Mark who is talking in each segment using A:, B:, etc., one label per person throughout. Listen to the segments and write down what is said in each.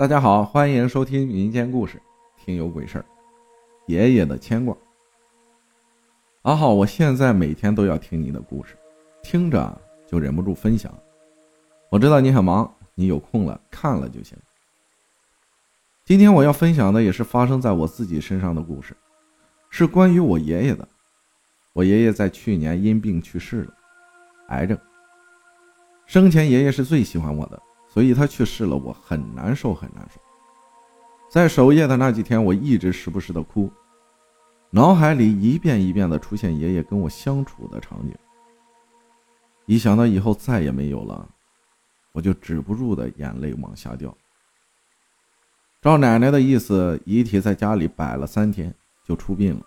A: 大家好，欢迎收听民间故事，听有鬼事儿。爷爷的牵挂。阿浩，我现在每天都要听你的故事，听着就忍不住分享。我知道你很忙，你有空了看了就行。今天我要分享的也是发生在我自己身上的故事，是关于我爷爷的。我爷爷在去年因病去世了，癌症。生前爷爷是最喜欢我的，所以他去世了，我很难受，很难受。在守夜的那几天，我一直时不时的哭，脑海里一遍一遍的出现爷爷跟我相处的场景。一想到以后再也没有了，我就止不住的眼泪往下掉。照奶奶的意思，遗体在家里摆了三天就出殡了。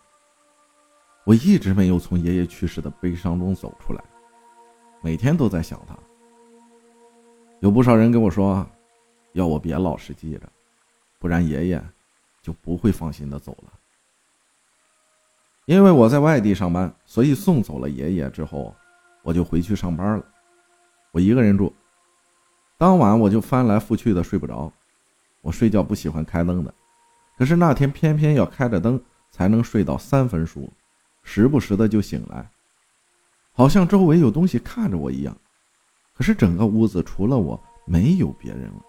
A: 我一直没有从爷爷去世的悲伤中走出来，每天都在想他。有不少人跟我说，要我别老是记着，不然爷爷就不会放心的走了。因为我在外地上班，所以送走了爷爷之后，我就回去上班了。我一个人住，当晚我就翻来覆去的睡不着。我睡觉不喜欢开灯的，可是那天偏偏要开着灯才能睡到三分熟，时不时的就醒来，好像周围有东西看着我一样。可是整个屋子除了我，没有别人了。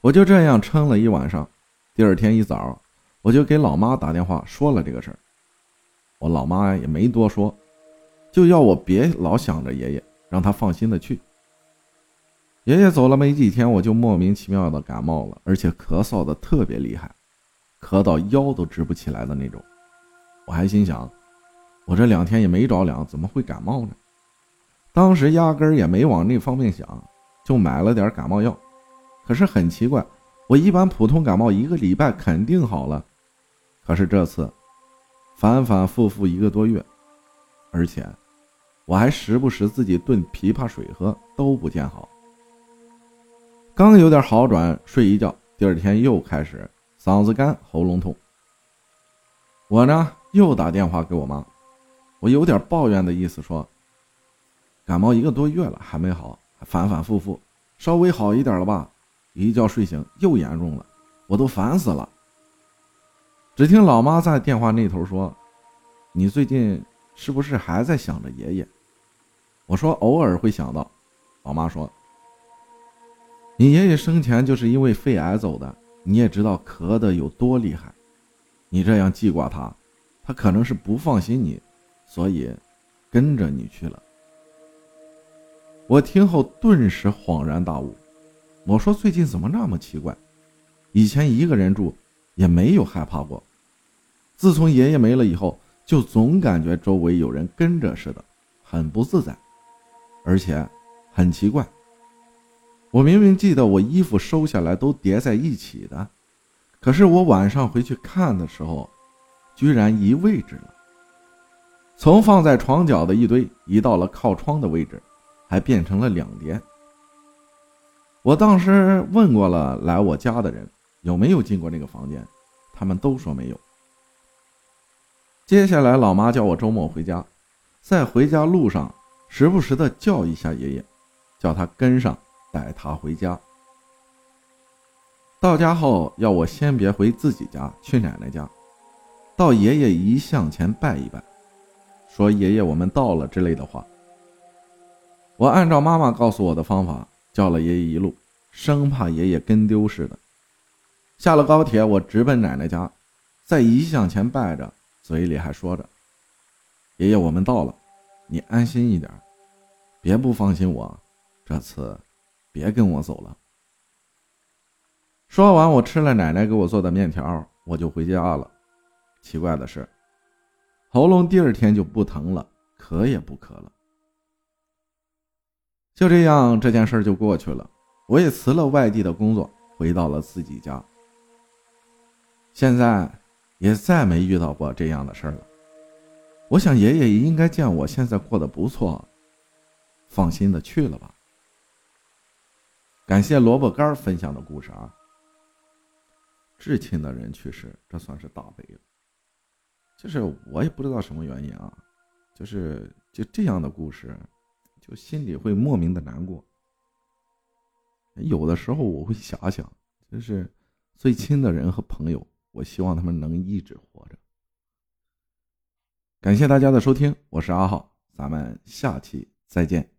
A: 我就这样撑了一晚上，第二天一早，我就给老妈打电话说了这个事儿。我老妈也没多说，就要我别老想着爷爷，让他放心的去。爷爷走了没几天，我就莫名其妙的感冒了，而且咳嗽的特别厉害，咳到腰都直不起来的那种。我还心想，我这两天也没着凉，怎么会感冒呢？当时压根儿也没往那方面想，就买了点感冒药。可是很奇怪，我一般普通感冒一个礼拜肯定好了，可是这次反反复复一个多月，而且我还时不时自己炖枇杷水喝，都不见好。刚有点好转，睡一觉，第二天又开始嗓子干、喉咙痛。我呢又打电话给我妈，我有点抱怨的意思说。感冒一个多月了还没好，反反复复，稍微好一点了吧？一觉睡醒又严重了，我都烦死了。只听老妈在电话那头说：“你最近是不是还在想着爷爷？”我说：“偶尔会想到。”老妈说：“你爷爷生前就是因为肺癌走的，你也知道咳的有多厉害，你这样记挂他，他可能是不放心你，所以跟着你去了。”我听后顿时恍然大悟，我说：“最近怎么那么奇怪？以前一个人住也没有害怕过，自从爷爷没了以后，就总感觉周围有人跟着似的，很不自在，而且很奇怪。我明明记得我衣服收下来都叠在一起的，可是我晚上回去看的时候，居然移位置了，从放在床角的一堆移到了靠窗的位置。”还变成了两叠。我当时问过了来我家的人有没有进过那个房间，他们都说没有。接下来，老妈叫我周末回家，在回家路上时不时的叫一下爷爷，叫他跟上带他回家。到家后要我先别回自己家，去奶奶家，到爷爷遗像前拜一拜，说爷爷我们到了之类的话。我按照妈妈告诉我的方法叫了爷爷一路，生怕爷爷跟丢似的。下了高铁，我直奔奶奶家，在遗像前拜着，嘴里还说着：“爷爷，我们到了，你安心一点，别不放心我，这次别跟我走了。”说完，我吃了奶奶给我做的面条，我就回家了。奇怪的是，喉咙第二天就不疼了，咳也不咳了。就这样，这件事就过去了。我也辞了外地的工作，回到了自己家。现在也再没遇到过这样的事儿了。我想爷爷也应该见我现在过得不错，放心的去了吧。感谢萝卜干分享的故事啊。至亲的人去世，这算是大悲了。就是我也不知道什么原因啊，就是就这样的故事。就心里会莫名的难过，有的时候我会遐想，就是最亲的人和朋友，我希望他们能一直活着。感谢大家的收听，我是阿浩，咱们下期再见。